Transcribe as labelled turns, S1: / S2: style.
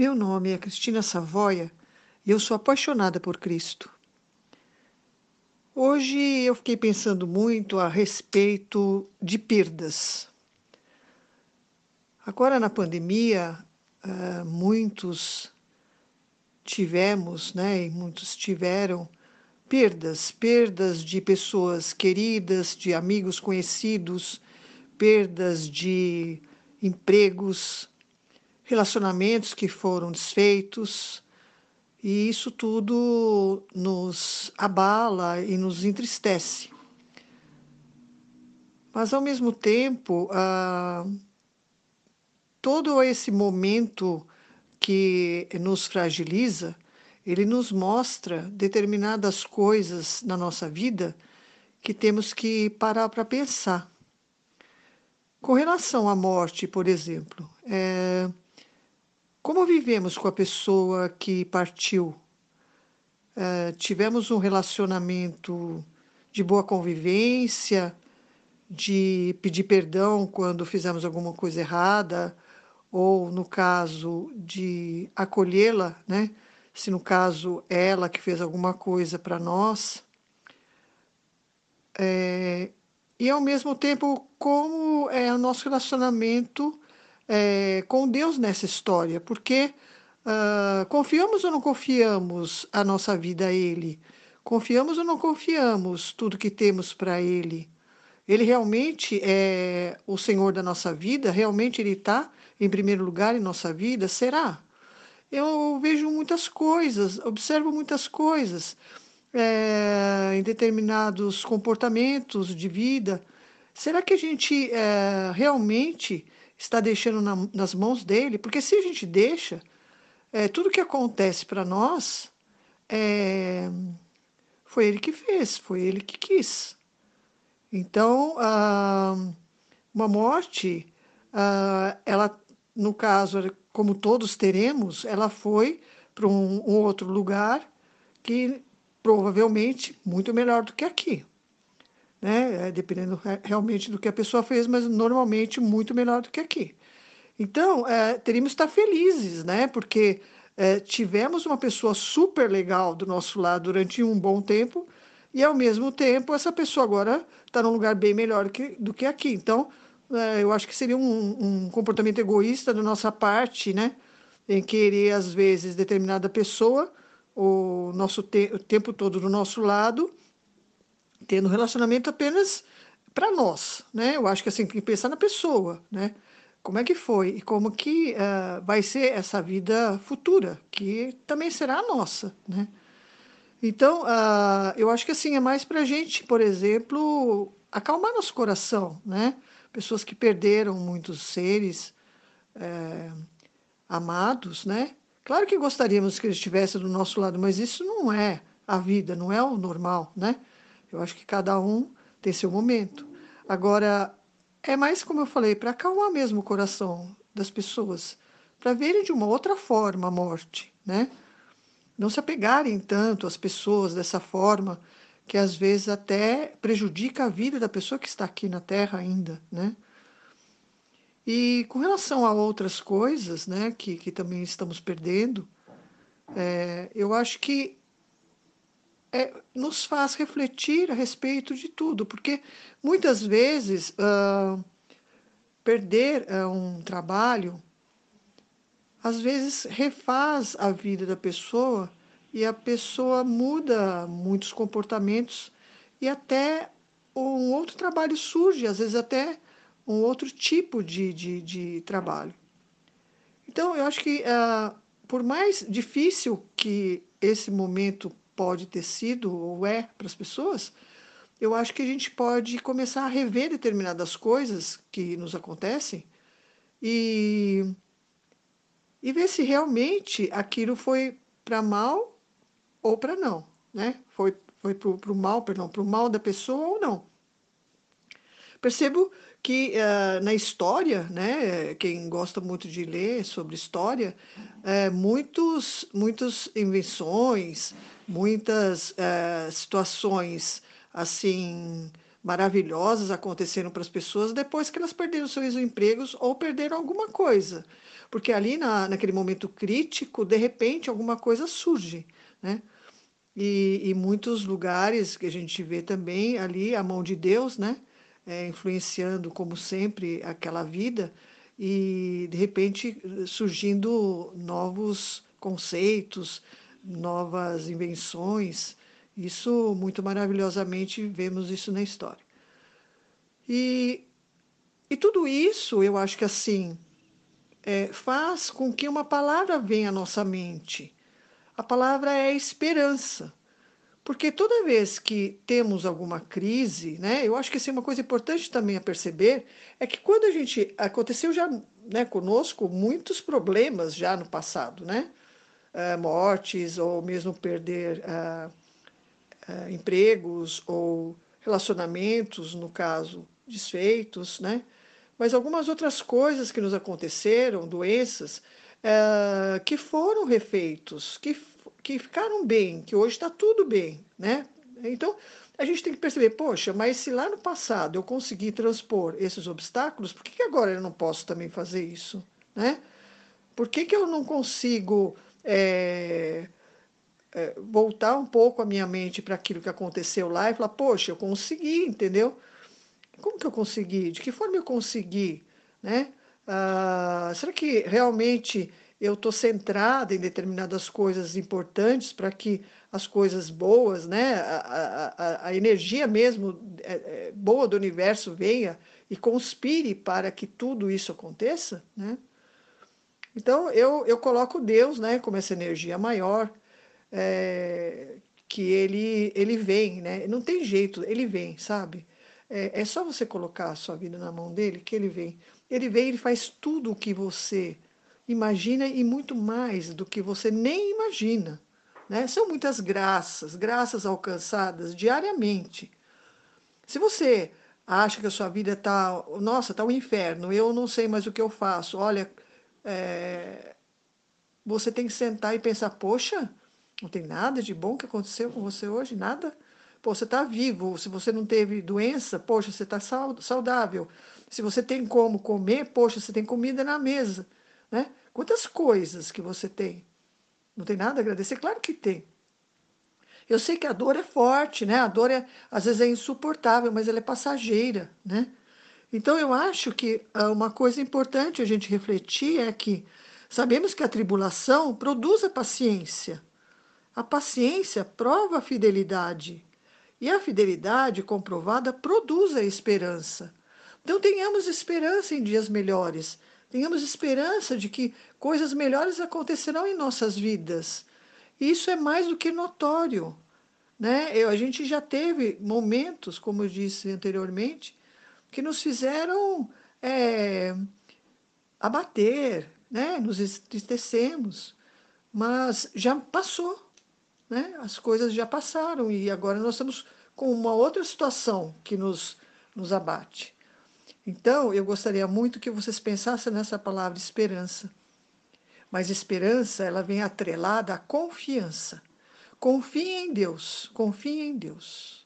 S1: Meu nome é Cristina Savoia e eu sou apaixonada por Cristo. Hoje eu fiquei pensando muito a respeito de perdas. Agora na pandemia, uh, muitos tivemos, né, e muitos tiveram perdas, perdas de pessoas queridas, de amigos conhecidos, perdas de empregos, relacionamentos que foram desfeitos, e isso tudo nos abala e nos entristece. Mas, ao mesmo tempo, ah, todo esse momento que nos fragiliza, ele nos mostra determinadas coisas na nossa vida que temos que parar para pensar. Com relação à morte, por exemplo, é, como vivemos com a pessoa que partiu? Uh, tivemos um relacionamento de boa convivência, de pedir perdão quando fizemos alguma coisa errada, ou no caso de acolhê-la, né? Se no caso ela que fez alguma coisa para nós. É, e ao mesmo tempo, como é o nosso relacionamento é, com Deus nessa história, porque uh, confiamos ou não confiamos a nossa vida a Ele? Confiamos ou não confiamos tudo que temos para Ele? Ele realmente é o Senhor da nossa vida? Realmente Ele está em primeiro lugar em nossa vida? Será? Eu vejo muitas coisas, observo muitas coisas é, em determinados comportamentos de vida. Será que a gente é, realmente está deixando na, nas mãos dele, porque se a gente deixa, é, tudo que acontece para nós é, foi ele que fez, foi ele que quis. Então, ah, uma morte, ah, ela, no caso, como todos teremos, ela foi para um, um outro lugar que provavelmente muito melhor do que aqui né? É, dependendo realmente do que a pessoa fez, mas normalmente muito melhor do que aqui. Então, é, teríamos que estar felizes, né? Porque é, tivemos uma pessoa super legal do nosso lado durante um bom tempo e, ao mesmo tempo, essa pessoa agora está num lugar bem melhor que, do que aqui. Então, é, eu acho que seria um, um comportamento egoísta da nossa parte, né? Em querer, às vezes, determinada pessoa, o nosso te o tempo todo do nosso lado, tendo relacionamento apenas para nós, né? Eu acho que assim tem que pensar na pessoa, né? Como é que foi e como que uh, vai ser essa vida futura, que também será a nossa, né? Então, uh, eu acho que assim é mais para a gente, por exemplo, acalmar nosso coração, né? Pessoas que perderam muitos seres é, amados, né? Claro que gostaríamos que eles estivessem do nosso lado, mas isso não é a vida, não é o normal, né? Eu acho que cada um tem seu momento. Agora, é mais como eu falei, para acalmar mesmo o coração das pessoas, para verem de uma outra forma a morte, né? Não se apegarem tanto às pessoas dessa forma, que às vezes até prejudica a vida da pessoa que está aqui na Terra ainda, né? E com relação a outras coisas, né, que, que também estamos perdendo, é, eu acho que é, nos faz refletir a respeito de tudo, porque muitas vezes uh, perder uh, um trabalho, às vezes refaz a vida da pessoa e a pessoa muda muitos comportamentos e até um outro trabalho surge, às vezes até um outro tipo de, de, de trabalho. Então, eu acho que, uh, por mais difícil que esse momento pode ter sido ou é para as pessoas, eu acho que a gente pode começar a rever determinadas coisas que nos acontecem e, e ver se realmente aquilo foi para mal ou para não, né? Foi, foi para o mal, perdão, para o mal da pessoa ou não. Percebo que uh, na história, né, quem gosta muito de ler sobre história, uh, muitos, muitas invenções, muitas uh, situações assim maravilhosas aconteceram para as pessoas depois que elas perderam seus empregos ou perderam alguma coisa. Porque ali, na, naquele momento crítico, de repente, alguma coisa surge, né? E, e muitos lugares que a gente vê também ali a mão de Deus, né? É, influenciando, como sempre, aquela vida e, de repente, surgindo novos conceitos, novas invenções. Isso, muito maravilhosamente, vemos isso na história. E, e tudo isso, eu acho que assim, é, faz com que uma palavra venha à nossa mente. A palavra é esperança. Porque toda vez que temos alguma crise, né, eu acho que assim, uma coisa importante também a perceber é que quando a gente aconteceu já né, conosco muitos problemas já no passado, né, uh, mortes ou mesmo perder uh, uh, empregos ou relacionamentos, no caso, desfeitos, né, mas algumas outras coisas que nos aconteceram, doenças, que foram refeitos, que que ficaram bem, que hoje está tudo bem, né? Então, a gente tem que perceber, poxa, mas se lá no passado eu consegui transpor esses obstáculos, por que, que agora eu não posso também fazer isso, né? Por que, que eu não consigo é, é, voltar um pouco a minha mente para aquilo que aconteceu lá e falar, poxa, eu consegui, entendeu? Como que eu consegui? De que forma eu consegui, né? Ah, será que realmente eu estou centrada em determinadas coisas importantes para que as coisas boas, né, a, a, a energia mesmo é, é, boa do universo venha e conspire para que tudo isso aconteça, né? Então eu, eu coloco Deus, né, como essa energia maior, é, que ele ele vem, né? Não tem jeito, ele vem, sabe? É, é só você colocar a sua vida na mão dele que ele vem. Ele vem, ele faz tudo o que você imagina e muito mais do que você nem imagina. Né? São muitas graças, graças alcançadas diariamente. Se você acha que a sua vida está, nossa, está um inferno, eu não sei mais o que eu faço, olha, é, você tem que sentar e pensar, poxa, não tem nada de bom que aconteceu com você hoje, nada. Pô, você está vivo, se você não teve doença, poxa, você está saudável. Se você tem como comer, poxa, você tem comida na mesa, né? Quantas coisas que você tem? Não tem nada a agradecer? Claro que tem. Eu sei que a dor é forte, né? A dor é, às vezes é insuportável, mas ela é passageira, né? Então eu acho que ah, uma coisa importante a gente refletir é que sabemos que a tribulação produz a paciência. A paciência prova a fidelidade. E a fidelidade comprovada produz a esperança. Então tenhamos esperança em dias melhores. Tenhamos esperança de que coisas melhores acontecerão em nossas vidas. Isso é mais do que notório. Né? Eu, a gente já teve momentos, como eu disse anteriormente, que nos fizeram é, abater, né? nos entristecemos, mas já passou. Né? As coisas já passaram e agora nós estamos com uma outra situação que nos, nos abate. Então, eu gostaria muito que vocês pensassem nessa palavra esperança. Mas esperança, ela vem atrelada à confiança. Confie em Deus, confie em Deus.